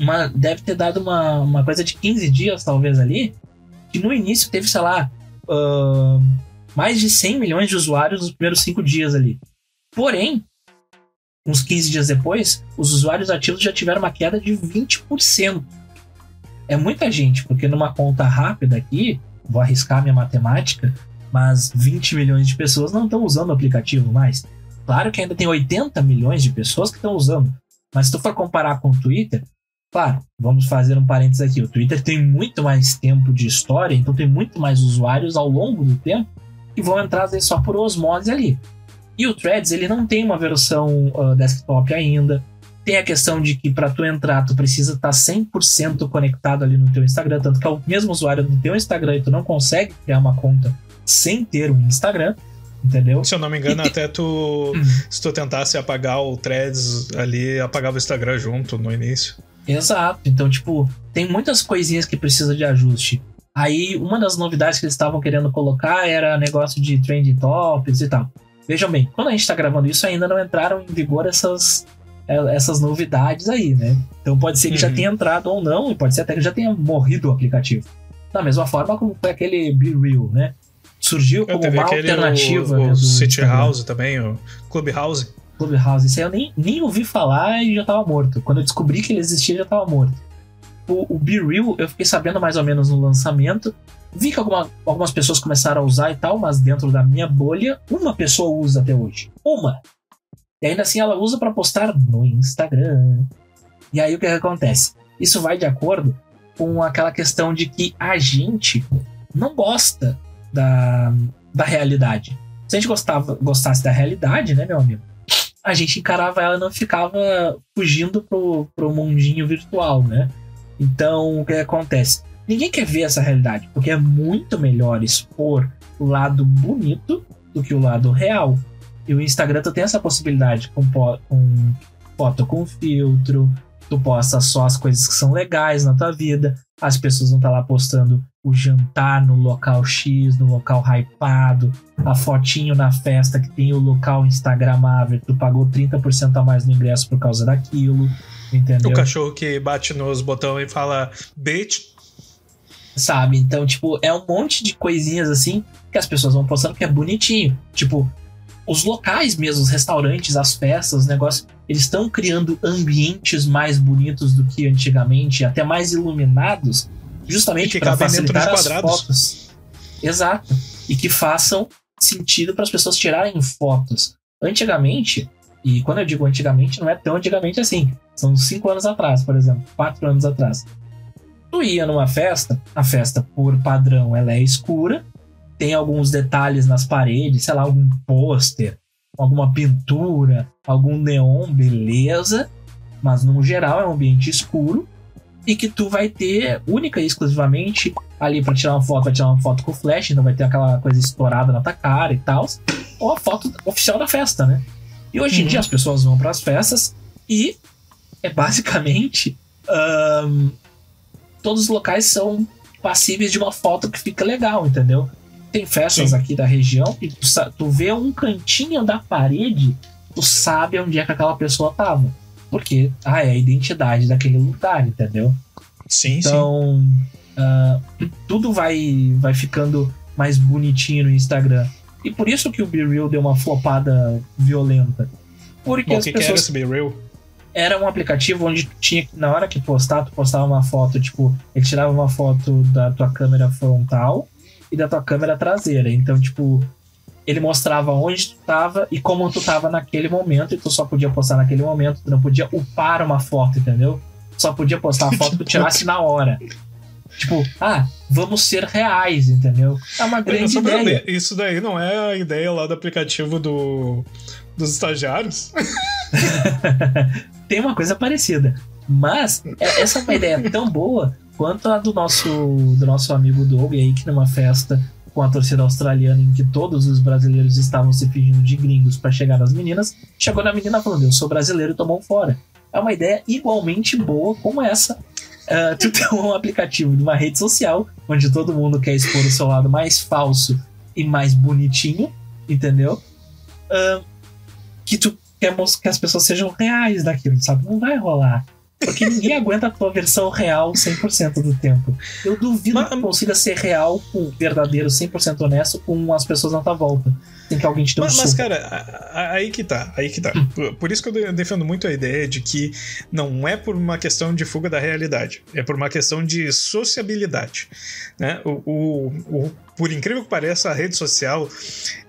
uma, deve ter dado uma, uma coisa de 15 dias, talvez ali, que no início teve, sei lá, uh, mais de 100 milhões de usuários nos primeiros 5 dias ali. Porém, uns 15 dias depois, os usuários ativos já tiveram uma queda de 20%. É muita gente, porque numa conta rápida aqui, vou arriscar minha matemática, mas 20 milhões de pessoas não estão usando o aplicativo mais. Claro que ainda tem 80 milhões de pessoas que estão usando, mas se tu for comparar com o Twitter, claro, vamos fazer um parênteses aqui. O Twitter tem muito mais tempo de história, então tem muito mais usuários ao longo do tempo que vão entrar só por osmose ali. E o Threads ele não tem uma versão uh, desktop ainda. Tem a questão de que para tu entrar, tu precisa estar tá 100% conectado ali no teu Instagram, tanto que é o mesmo usuário do teu Instagram e tu não consegue criar uma conta sem ter um Instagram, entendeu? Se eu não me engano, até tu, se tu tentasse apagar o Threads ali, apagava o Instagram junto no início. Exato. Então, tipo, tem muitas coisinhas que precisa de ajuste. Aí, uma das novidades que eles estavam querendo colocar era negócio de trending topics e tal. Vejam bem, quando a gente está gravando isso, ainda não entraram em vigor essas essas novidades aí, né? Então pode ser que uhum. já tenha entrado ou não, e pode ser até que já tenha morrido o aplicativo. Da mesma forma como foi aquele Be Real, né? Surgiu como uma alternativa. O, né, o City House também, o Clubhouse. Clubhouse, isso aí eu nem, nem ouvi falar e já tava morto. Quando eu descobri que ele existia, já tava morto. O, o Be Real, eu fiquei sabendo mais ou menos no lançamento. Vi que alguma, algumas pessoas começaram a usar e tal, mas dentro da minha bolha, uma pessoa usa até hoje. Uma! E ainda assim ela usa para postar no Instagram. E aí o que, acontece? Isso vai de acordo com aquela questão de que a gente não gosta da, da realidade. Se a gente gostava, gostasse da realidade, né, meu amigo? A gente encarava ela e não ficava fugindo pro, pro mundinho virtual, né? Então, o que acontece? Ninguém quer ver essa realidade, porque é muito melhor expor o lado bonito do que o lado real. E o Instagram tu tem essa possibilidade com, com foto com filtro, tu posta só as coisas que são legais na tua vida, as pessoas vão estar tá lá postando o jantar no local X, no local hypado, a fotinho na festa que tem o local instagramável, tu pagou 30% a mais no ingresso por causa daquilo, entendeu? O cachorro que bate nos botões e fala bitch. Sabe? Então, tipo, é um monte de coisinhas assim que as pessoas vão postando que é bonitinho. Tipo, os locais mesmo, os restaurantes, as festas, os negócios, eles estão criando ambientes mais bonitos do que antigamente, até mais iluminados, justamente para facilitar as fotos. Exato. E que façam sentido para as pessoas tirarem fotos. Antigamente, e quando eu digo antigamente, não é tão antigamente assim. São cinco anos atrás, por exemplo, quatro anos atrás. Tu ia numa festa, a festa por padrão ela é escura, tem alguns detalhes nas paredes, sei lá, algum pôster, alguma pintura, algum neon, beleza, mas no geral é um ambiente escuro e que tu vai ter única e exclusivamente ali para tirar uma foto, vai tirar uma foto com flash, então vai ter aquela coisa estourada na tua cara e tal, ou a foto oficial da festa, né? E hoje em uhum. dia as pessoas vão para as festas e é basicamente um, todos os locais são passíveis de uma foto que fica legal, entendeu? Tem festas Sim. aqui da região e tu, tu vê um cantinho da parede, tu sabe onde é que aquela pessoa tava. Porque ah, é a identidade daquele lugar, entendeu? Sim, então, sim. Uh, tudo vai, vai ficando mais bonitinho no Instagram. E por isso que o Be Real deu uma flopada violenta. Porque Bom, as que pessoas... que era esse Be Real? Era um aplicativo onde tinha, na hora que postar, tu postava uma foto, tipo, ele tirava uma foto da tua câmera frontal e da tua câmera traseira. Então, tipo, ele mostrava onde tu tava e como tu tava naquele momento, e tu só podia postar naquele momento, tu não podia upar uma foto, entendeu? Só podia postar a foto que tu tirasse na hora. Tipo, ah, vamos ser reais, entendeu? É uma grande ideia. Isso daí não é a ideia lá do aplicativo do, dos estagiários? Tem uma coisa parecida. Mas é, essa é uma ideia tão boa quanto a do nosso, do nosso amigo Doug aí, que numa festa com a torcida australiana em que todos os brasileiros estavam se fingindo de gringos para chegar nas meninas, chegou na menina falando: Eu sou brasileiro e tomou fora. É uma ideia igualmente boa como essa uh, tu tem um aplicativo de uma rede social onde todo mundo quer expor o seu lado mais falso e mais bonitinho, entendeu? Uh, que tu quer que as pessoas sejam reais daquilo, sabe? Não vai rolar. Porque ninguém aguenta a tua versão real 100% do tempo. Eu duvido Mas, que consiga ser real, verdadeiro, 100% honesto com as pessoas na tua volta. Tem que alguém te dê um Mas, mas cara, aí que tá, aí que tá. Hum. Por isso que eu defendo muito a ideia de que não é por uma questão de fuga da realidade, é por uma questão de sociabilidade. Né? O, o, o por incrível que pareça, a rede social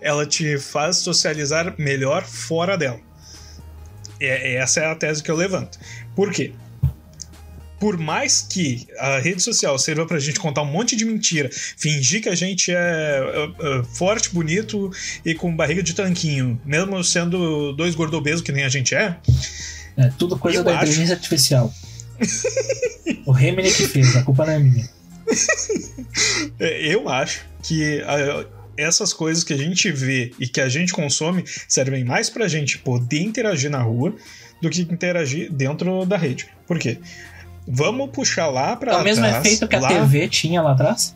ela te faz socializar melhor fora dela. É, essa é a tese que eu levanto. Por quê? por mais que a rede social sirva pra gente contar um monte de mentira, fingir que a gente é uh, uh, forte, bonito e com barriga de tanquinho, mesmo sendo dois gordobesos que nem a gente é. É tudo coisa da acho... inteligência artificial. o Remini que fez, a culpa não é minha. É, eu acho que uh, essas coisas que a gente vê e que a gente consome servem mais pra gente poder interagir na rua do que interagir dentro da rede. Por quê? Vamos puxar lá para É o mesmo trás, efeito que a lá... TV tinha lá atrás?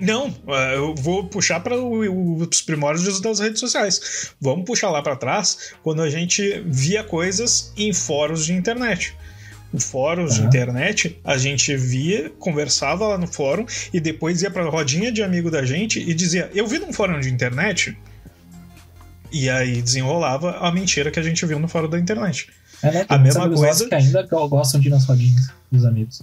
Não, é, eu vou puxar para os primórdios das redes sociais. Vamos puxar lá para trás quando a gente via coisas em fóruns de internet. Fóruns uhum. de internet, a gente via, conversava lá no fórum e depois ia para a rodinha de amigo da gente e dizia: Eu vi num fórum de internet. E aí desenrolava a mentira que a gente viu no fórum da internet. É, né? a mesma coisa. que ainda gostam de ir nas rodinhas dos amigos.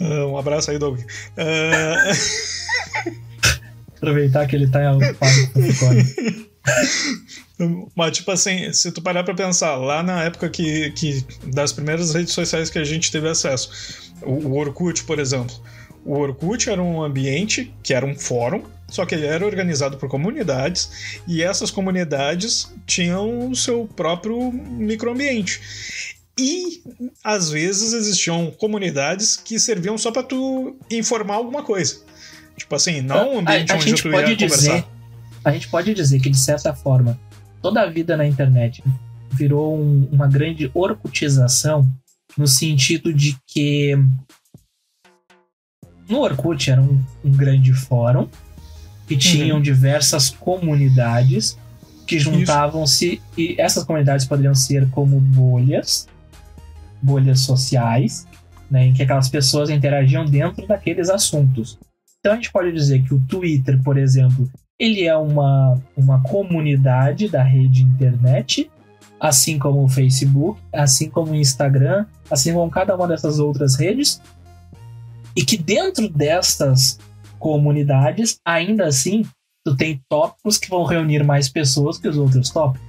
uh, um abraço aí, Doug. Uh... Aproveitar que ele tá ocupado com Mas, tipo assim, se tu parar pra pensar, lá na época que, que das primeiras redes sociais que a gente teve acesso, o, o Orkut, por exemplo, o Orkut era um ambiente que era um fórum, só que ele era organizado por comunidades e essas comunidades tinham o seu próprio microambiente. E às vezes existiam comunidades que serviam só para tu informar alguma coisa. Tipo assim, não um ambiente a, a onde tu ia dizer, conversar. A gente pode dizer que, de certa forma, toda a vida na internet virou um, uma grande orcutização no sentido de que no Orkut era um, um grande fórum que tinham uhum. diversas comunidades que juntavam-se e essas comunidades poderiam ser como bolhas, bolhas sociais, né, em que aquelas pessoas interagiam dentro daqueles assuntos. Então a gente pode dizer que o Twitter, por exemplo, ele é uma, uma comunidade da rede internet assim como o Facebook, assim como o Instagram, assim como cada uma dessas outras redes, e que dentro destas comunidades, ainda assim, tu tem tópicos que vão reunir mais pessoas que os outros tópicos.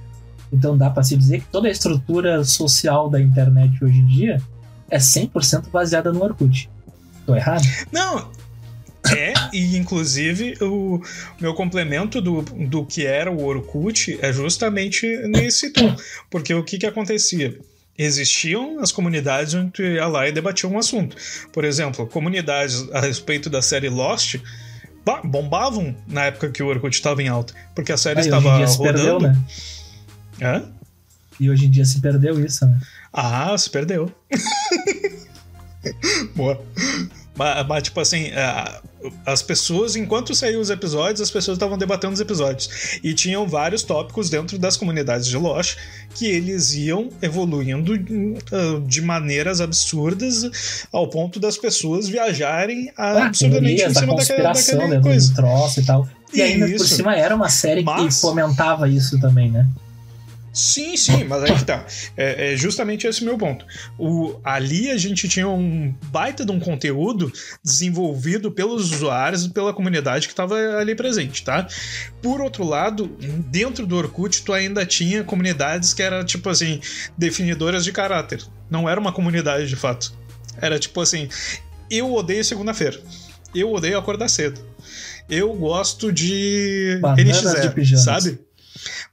Então dá para se dizer que toda a estrutura social da internet hoje em dia é 100% baseada no Orkut. Tô errado? Não, é, e inclusive o meu complemento do, do que era o Orkut é justamente nesse tom. Porque o que, que acontecia? Existiam as comunidades onde tu ia lá e debatia um assunto. Por exemplo, comunidades a respeito da série Lost bombavam na época que o Orkut estava em alta. Porque a série Aí, estava hoje em dia se rodando. perdeu, né? Hã? E hoje em dia se perdeu isso, né? Ah, se perdeu. Boa. Mas, mas, tipo assim, a- as pessoas, enquanto saíam os episódios, as pessoas estavam debatendo os episódios. E tinham vários tópicos dentro das comunidades de Lost que eles iam evoluindo ah, de maneiras absurdas ao ponto das pessoas viajarem Ah, absurdamente teorias em da cima daquela, daquela dentro coisa. troço e tal. E ainda por Isso. cima era uma série Mas- que fomentava isso também, né? Sim, sim, mas aí que tá. É, é justamente esse o meu ponto. O, ali a gente tinha um baita de um conteúdo desenvolvido pelos usuários e pela comunidade que estava ali presente, tá? Por outro lado, dentro do Orkut, tu ainda tinha comunidades que eram, tipo assim, definidoras de caráter. Não era uma comunidade de fato. Era tipo assim: eu odeio segunda-feira. Eu odeio acordar cedo. Eu gosto de Bananas NX0, de sabe?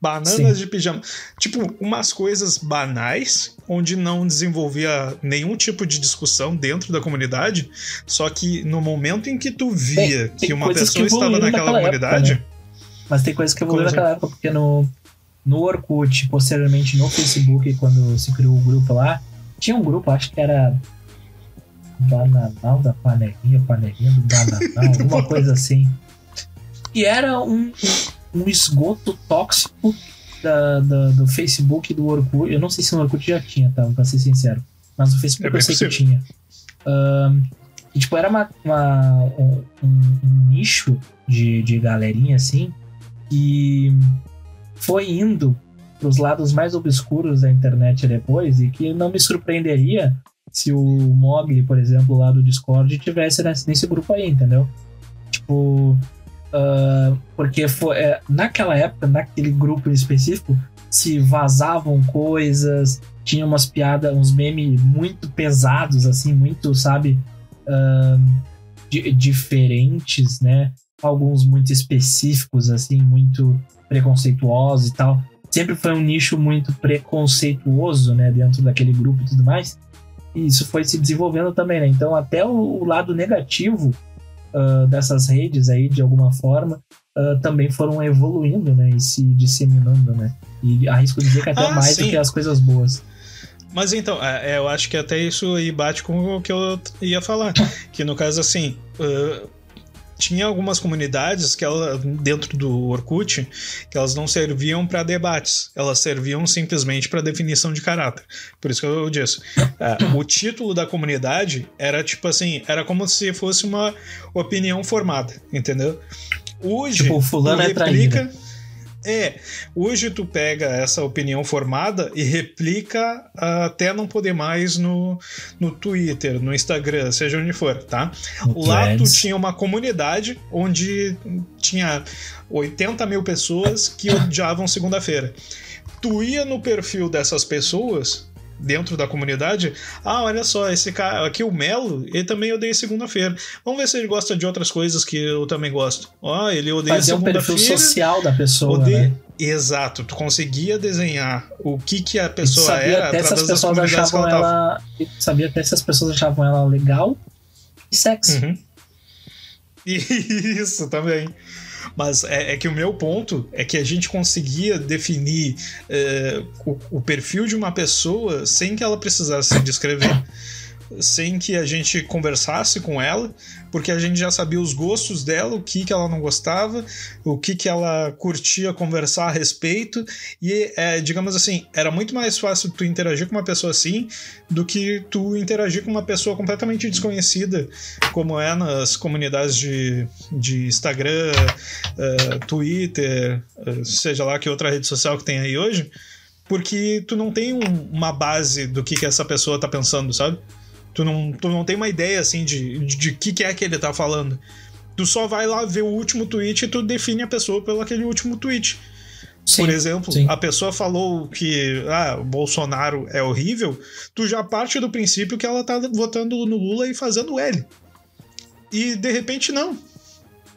Bananas de pijama. Tipo, umas coisas banais, onde não desenvolvia nenhum tipo de discussão dentro da comunidade, só que no momento em que tu via Tem- tem que uma coisas que pessoa estava naquela naquela época, comunidade. né? Mas tem coisas que evoluíram naquela época, porque no, no Orkut, posteriormente no Facebook, quando se criou o grupo lá, tinha um grupo, acho que era Bananal da Panelinha, Panelinha do Bananal, alguma coisa assim. E era um, um esgoto tóxico da, da- do Facebook do Orkut. Eu não sei se no Orkut já tinha, tá? Pra ser sincero. Mas no Facebook É eu sei que possível. tinha. Ahn, e, tipo, era uma, uma- um, um- um nicho de, de galerinha, assim, que foi indo pros lados mais obscuros da internet depois e que não me surpreenderia se o Mogli, por exemplo, lá do Discord, tivesse nesse, nesse grupo aí, entendeu? Tipo, ah, porque foi, é, naquela época, naquele grupo em específico, se vazavam coisas, tinha umas piadas, uns memes muito pesados, assim, muito, sabe, ah, di- diferentes, né? Alguns muito específicos, assim, muito preconceituosos e tal. Sempre foi um nicho muito preconceituoso, né? Dentro daquele grupo e tudo mais. E isso foi se desenvolvendo também, né? Então, até o, o lado negativo ah, dessas redes aí, de alguma forma, ah, também foram evoluindo, né? E se disseminando, né? E arrisco dizer que até Ah, mais do sim. que as coisas boas. Mas então, é, é, eu acho que até isso aí bate com o que eu ia falar. Que no caso, assim, uh, tinha algumas comunidades que ela, dentro do Orkut que elas não serviam para debates, elas serviam simplesmente para definição de caráter. Por isso que eu disse. é, o título da comunidade era tipo assim, era como se fosse uma opinião formada, entendeu? Hoje, Tipo, fulano tu é traíra. É, hoje tu pega essa opinião formada e replica até não poder mais no, no Twitter, no Instagram, seja onde for, tá? No Lá tu tinha uma comunidade onde tinha 80 mil pessoas que odiavam segunda-feira. Tu ia no perfil dessas pessoas dentro da comunidade, ah, olha só, esse cara aqui, o Melo, ele também odeia segunda-feira. Vamos ver se ele gosta de outras coisas que eu também gosto. Ó, ele odeia Fazer um perfil segunda-feira. social da pessoa, Odeia- né? Exato, tu conseguia desenhar o que, que a pessoa sabia era até se as através das pessoas achavam ela ela. sabia até se as pessoas achavam ela legal e sexy. Uhum. Isso também. Mas é, é que o meu ponto é que a gente conseguia definir é, o, o perfil de uma pessoa sem que ela precisasse se descrever, sem que a gente conversasse com ela, porque a gente já sabia os gostos dela, o que, que ela não gostava, o que, que ela curtia conversar a respeito, e é, digamos assim, era muito mais fácil tu interagir com uma pessoa assim do que tu interagir com uma pessoa completamente desconhecida, como é nas comunidades de, de Instagram, eh, Twitter, eh, seja lá que outra rede social que tem aí hoje, porque tu não tem um, uma base do que, que essa pessoa tá pensando, sabe? Tu não, tu não tem uma ideia, assim, de, de, que, que é que ele tá falando. Tu só vai lá ver o último tweet e tu define a pessoa pelo aquele último tweet. Sim, Por exemplo, sim. a pessoa falou que ah, o Bolsonaro é horrível, tu já parte do princípio que ela tá votando no Lula e fazendo L. E de repente não.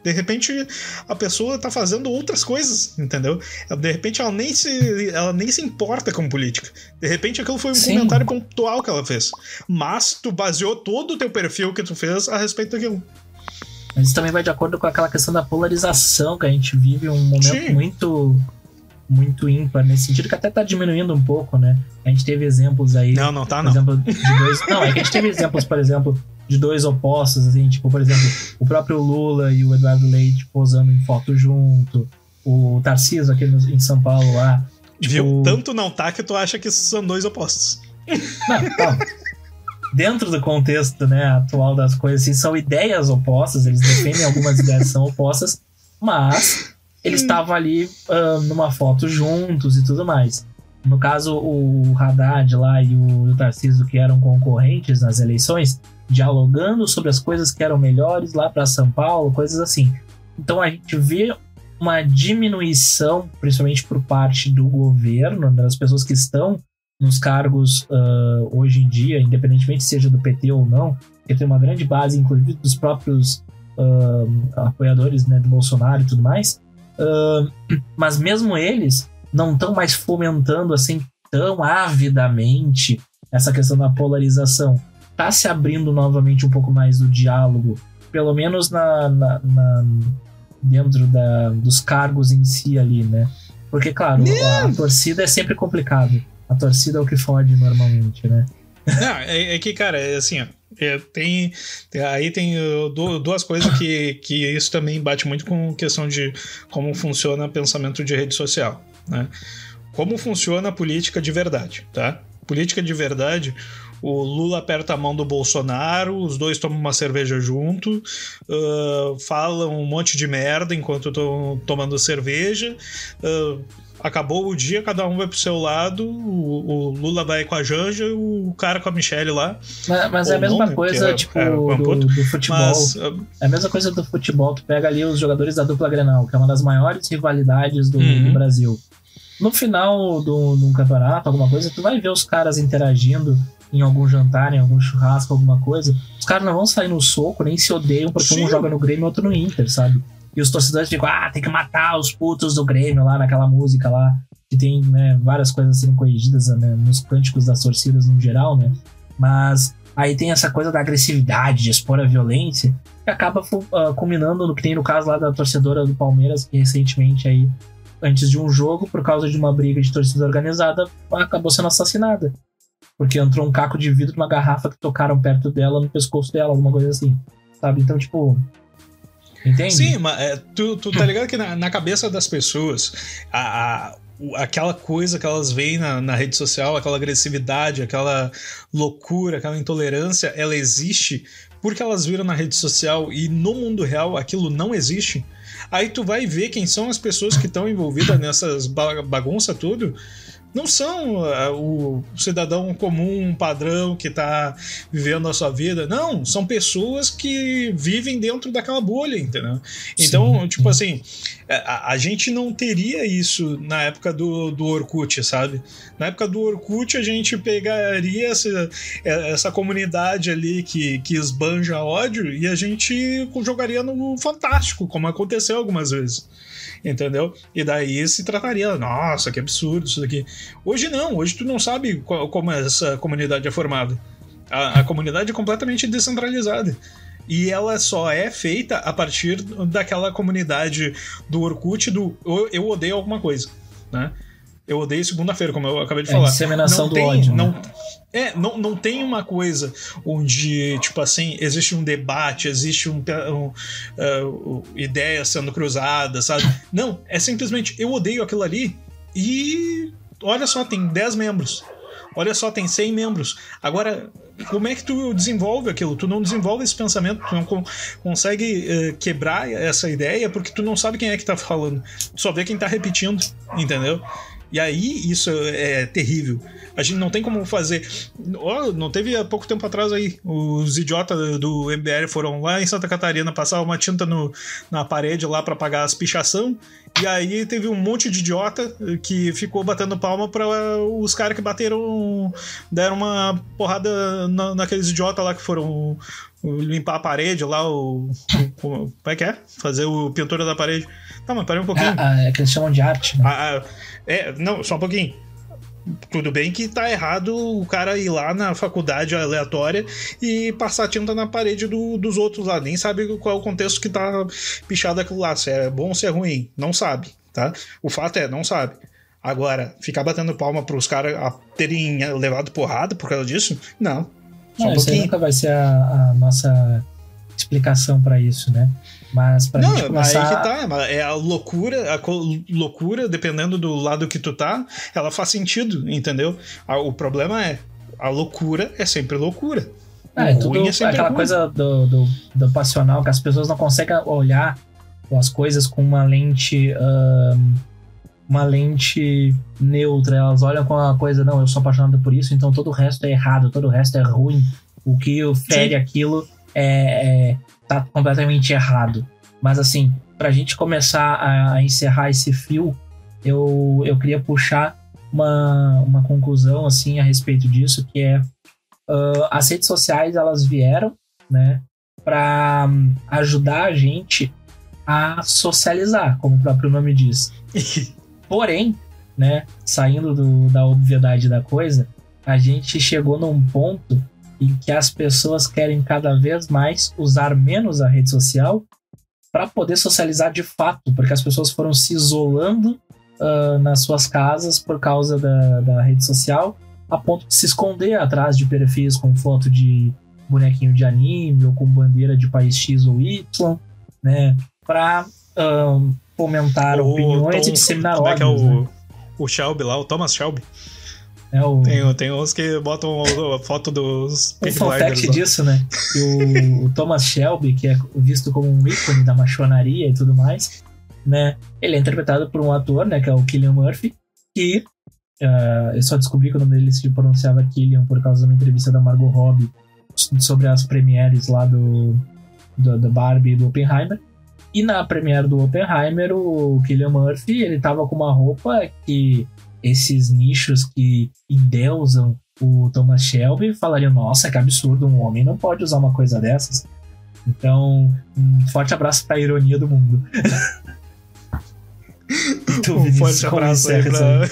De repente a pessoa tá fazendo outras coisas, entendeu? De repente ela nem se, ela nem se importa com política. De repente aquilo foi um Sim. comentário pontual que ela fez. Mas tu baseou todo o teu perfil que tu fez a respeito daquilo. Mas isso também vai de acordo com aquela questão da polarização que a gente vive um momento Sim. muito muito ímpar nesse sentido que até tá diminuindo um pouco, né? A gente teve exemplos aí. Não, não tá, não. Exemplo, de dois, não, é que a gente teve exemplos, por exemplo, de dois opostos, assim, tipo, por exemplo, o próprio Lula e o Eduardo Leite posando em foto junto, o Tarcísio aqui no, em São Paulo lá. Tipo... Viu? Tanto não tá que tu acha que são dois opostos. Não, calma. Dentro do contexto né, atual das coisas, assim, são ideias opostas, eles defendem algumas ideias são opostas, mas eles estavam ali uh, numa foto juntos e tudo mais. No caso, o Haddad lá e o, o Tarcísio, que eram concorrentes nas eleições, dialogando sobre as coisas que eram melhores lá para São Paulo, coisas assim. Então a gente vê uma diminuição, principalmente por parte do governo, das pessoas que estão nos cargos uh, hoje em dia, independentemente seja do PT ou não, que tem uma grande base, inclusive dos próprios uh, apoiadores né, do Bolsonaro e tudo mais. Uh, mas mesmo eles não estão mais fomentando assim tão avidamente essa questão da polarização tá se abrindo novamente um pouco mais do diálogo, pelo menos na, na, na dentro da, dos cargos em si ali, né? Porque, claro, a, a, torcida é sempre complicado. A torcida é o que fode normalmente, né? Não, é, é que, cara, é assim, ó, é, tem, tem, aí tem uh, duas coisas que, que isso também bate muito com questão de como funciona o pensamento de rede social, né? Como funciona a política de verdade, tá? Política de verdade, o Lula aperta a mão do Bolsonaro, os dois tomam uma cerveja junto, uh, falam um monte de merda enquanto estão tomando cerveja. Uh, acabou o dia, cada um vai pro seu lado, o, o, Lula vai com a Janja e o cara com a Michelle lá. Mas, mas é a mesma não, coisa, é, tipo, é, do, do, futebol. Mas, é a mesma coisa do futebol, tu pega ali os jogadores da dupla Grenal, que é uma das maiores rivalidades do, uhum. do Brasil. No final de um campeonato, alguma coisa, tu vai ver os caras interagindo em algum jantar, em algum churrasco, alguma coisa, os caras não vão sair no soco, nem se odeiam porque Sim. um joga no Grêmio e outro no Inter, sabe? E os torcedores ficam, ah, tem que matar os putos do Grêmio lá naquela música lá, que tem né, várias coisas sendo corrigidas né, nos cânticos das torcidas no geral, né? Mas aí tem essa coisa da agressividade, de expor a violência, que acaba uh, culminando no que tem no caso lá da torcedora do Palmeiras, que recentemente aí, antes de um jogo, por causa de uma briga de torcida organizada, acabou sendo assassinada. Porque entrou um caco de vidro numa garrafa que tocaram perto dela, no pescoço dela, alguma coisa assim. Sabe? Então, tipo. Entende? Sim, mas é, tu, tu tá ligado que na, na cabeça das pessoas, a, a aquela coisa que elas veem na, na, rede social, aquela agressividade, aquela loucura, aquela intolerância, ela existe porque elas viram na rede social e no mundo real aquilo não existe. Aí tu vai ver quem são as pessoas que estão envolvidas nessas bagunça tudo não são uh, o cidadão comum, padrão que está vivendo a sua vida. Não, são pessoas que vivem dentro daquela bolha, entendeu? Então, Sim. tipo assim, a, a, gente não teria isso na época do, do Orkut, sabe? Na época do Orkut, a gente pegaria essa, é, essa comunidade ali que, que esbanja ódio e a gente jogaria no Fantástico, como aconteceu algumas vezes entendeu? E daí se trataria, nossa, que absurdo isso daqui. Hoje não, hoje tu não sabe qual, como essa comunidade é formada. A, a comunidade é completamente descentralizada. E ela só é feita a partir daquela comunidade do Orkut do eu odeio alguma coisa, né? Eu odeio segunda-feira, como eu acabei de é, falar. Disseminação não do tem, ódio. Não, né? É, não, não tem uma coisa onde, tipo assim, existe um debate, existe um, um uh, ideias sendo cruzadas, sabe? Não, é simplesmente eu odeio aquilo ali e olha só, tem 10 membros. Olha só, tem 100 membros. Agora, como é que tu desenvolve aquilo? Tu não desenvolve esse pensamento, tu não con consegue uh, quebrar essa ideia porque tu não sabe quem é que tá falando. Tu só vê quem tá repetindo, entendeu? E aí isso é terrível. A gente não tem como fazer. Oh, não teve há pouco tempo atrás aí. Os idiotas do MBL foram lá em Santa Catarina passar uma tinta no, na parede lá para pagar as pichação. E aí teve um monte de idiota que ficou batendo palma para os caras que bateram. deram uma porrada na, naqueles idiotas lá que foram limpar a parede lá, o, o, Como é que é? Fazer o pintura da parede. Tá, mas peraí um pouquinho. Ah, é que eles chamam de arte, né? Ah, é, não, só um pouquinho. Tudo bem que tá errado o cara ir lá na faculdade aleatória e passar tinta na parede do, dos outros lá. Nem sabe qual é o contexto que tá pichado aquilo lá. Se é bom ou se é ruim. Não sabe, tá? O fato é, não sabe. Agora, ficar batendo palma pros caras terem levado porrada por causa disso? Não. Não, um isso nunca vai ser a, a nossa explicação para isso, né? Mas pra não, gente começar... aí que tá. É a loucura, a loucura, dependendo do lado que tu tá, ela faz sentido, entendeu? O problema é, a loucura é sempre loucura. É, o tudo, é aquela ruim. coisa do, do, do, passional que as pessoas não conseguem olhar as coisas com uma lente. Um, uma lente neutra. Elas olham com a coisa, não, eu sou apaixonado por isso, então todo o resto é errado, todo o resto é ruim. O que fere Sim. aquilo é, é, tá completamente errado. Mas assim, pra gente começar a, a encerrar esse fio, eu, eu queria puxar uma, uma conclusão assim a respeito disso, que é uh, as redes sociais elas vieram, né, para ajudar a gente a socializar, como o próprio nome diz. Porém, né, saindo do, da obviedade da coisa, a gente chegou num ponto em que as pessoas querem cada vez mais usar menos a rede social para poder socializar de fato, porque as pessoas foram se isolando uh, nas suas casas por causa da, da rede social, a ponto de se esconder atrás de perfis com foto de bonequinho de anime ou com bandeira de país X ou Y, né, para uh, fomentar o opiniões Tom, e disseminar ódios. Como é que é o, né? o Shelby lá, o Thomas Shelby? É o... tem, tem uns que botam a foto dos O fun fact disso, né? Que o, o, Thomas Shelby, que é visto como um ícone da machonaria e tudo mais, né? Ele é interpretado por um ator, né? Que é o Killian Murphy, que uh, eu só descobri que o nome dele se pronunciava Killian por causa de uma entrevista da Margot Robbie sobre as premieres lá do, do, do Barbie e do Oppenheimer. E na premiere do Oppenheimer, o Killian Murphy, ele tava com uma roupa que esses nichos que endeusam o Thomas Shelby falariam: nossa, que absurdo, um homem não pode usar uma coisa dessas. Então, um forte abraço para a ironia do mundo. um forte abraço aí pra...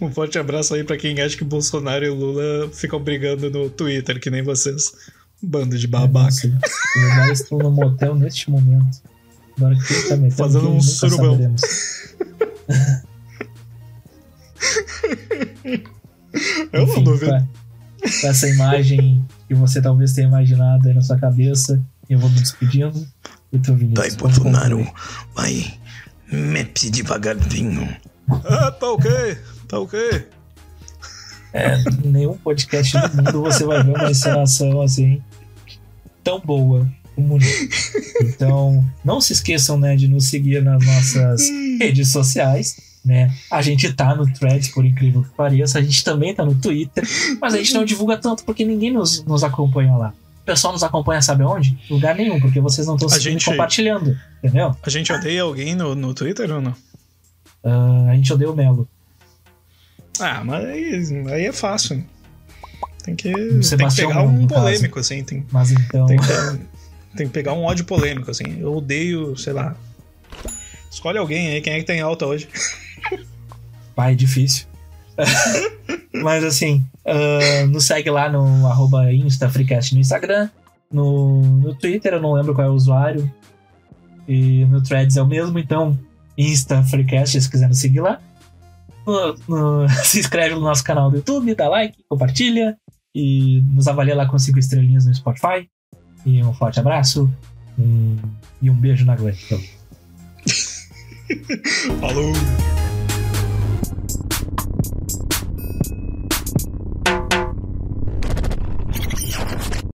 um forte abraço aí para quem acha que Bolsonaro e Lula ficam brigando no Twitter, que nem vocês. Bando de babaca. É, estou no motel neste momento. Agora que tá metendo, Fazendo um surubão. Eu Enfim, não duvido. Com essa imagem que você talvez tenha imaginado aí na sua cabeça, eu vou me despedindo. Eu tô vindo. Vai, Bolsonaro, vai. Mete devagarzinho. Ah, tá ok, tá ok. É, nenhum podcast do mundo você vai ver uma encenação assim tão boa como Então, não se esqueçam né, de nos seguir nas nossas redes sociais né? A gente tá no Threads, por incrível que pareça, a gente também tá no Twitter, mas a gente não divulga tanto porque ninguém nos, nos acompanha lá. O pessoal nos acompanha, sabe onde? Lugar nenhum, porque vocês não estão seguindo gente, compartilhando, entendeu? A gente odeia alguém no, no Twitter ou não? Uh, a gente odeia o Melo. Ah, mas aí, aí é fácil. Tem que, tem que pegar um polêmico, caso. assim. Tem, mas então. Tem que, tem que pegar um ódio polêmico, assim. Eu odeio, sei lá. Escolhe alguém aí, quem é que tem alta hoje? Pai, difícil. Mas assim, uh, nos segue lá no arroba InstaFreecast no Instagram. No, no Twitter eu não lembro qual é o usuário. E no Threads é o mesmo, então InstaFreecast se quiser nos seguir lá. No, no, se inscreve no nosso canal do YouTube, dá like, compartilha e nos avalia lá com 5 estrelinhas no Spotify. E um forte abraço um, e um beijo na Gwen. Falou!